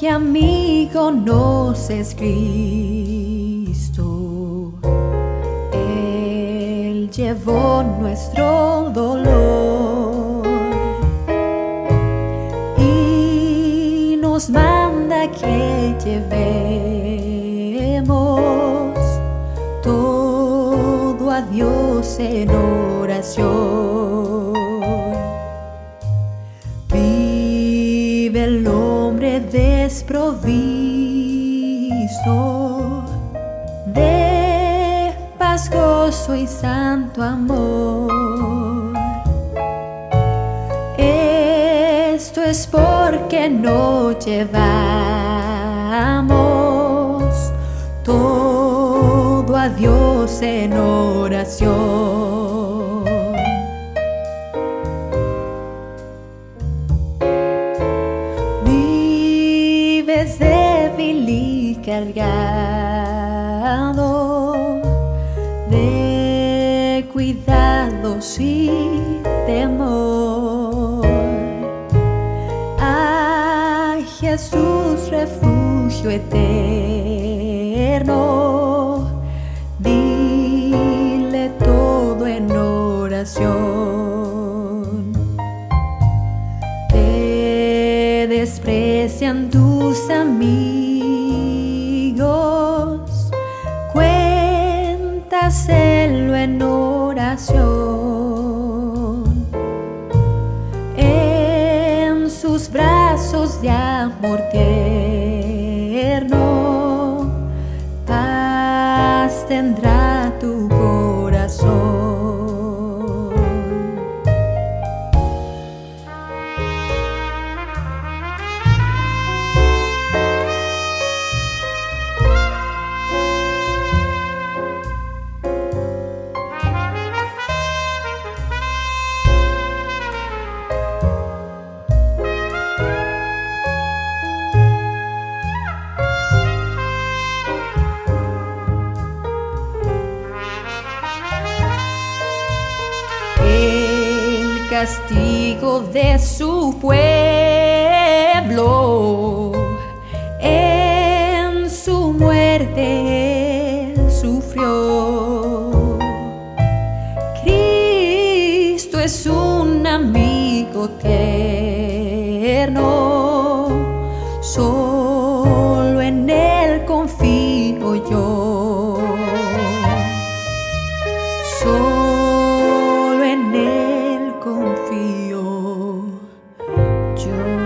que a mí conoces Cristo. Él llevó nuestro dolor y nos manda que llevemos todo a Dios en oración. Desprovisto de paz, gozo y santo amor. Esto es porque no llevamos todo a Dios en oración. Cargado de cuidados y temor. A Jesús refugio eterno, dile todo en oración. Te desprecian tus amigos, cuéntaselo en oración. En sus brazos de amor tierno, paz tendrá tu castigo de su pueblo. En su muerte él sufrió. Cristo es un amigo tierno, solo you.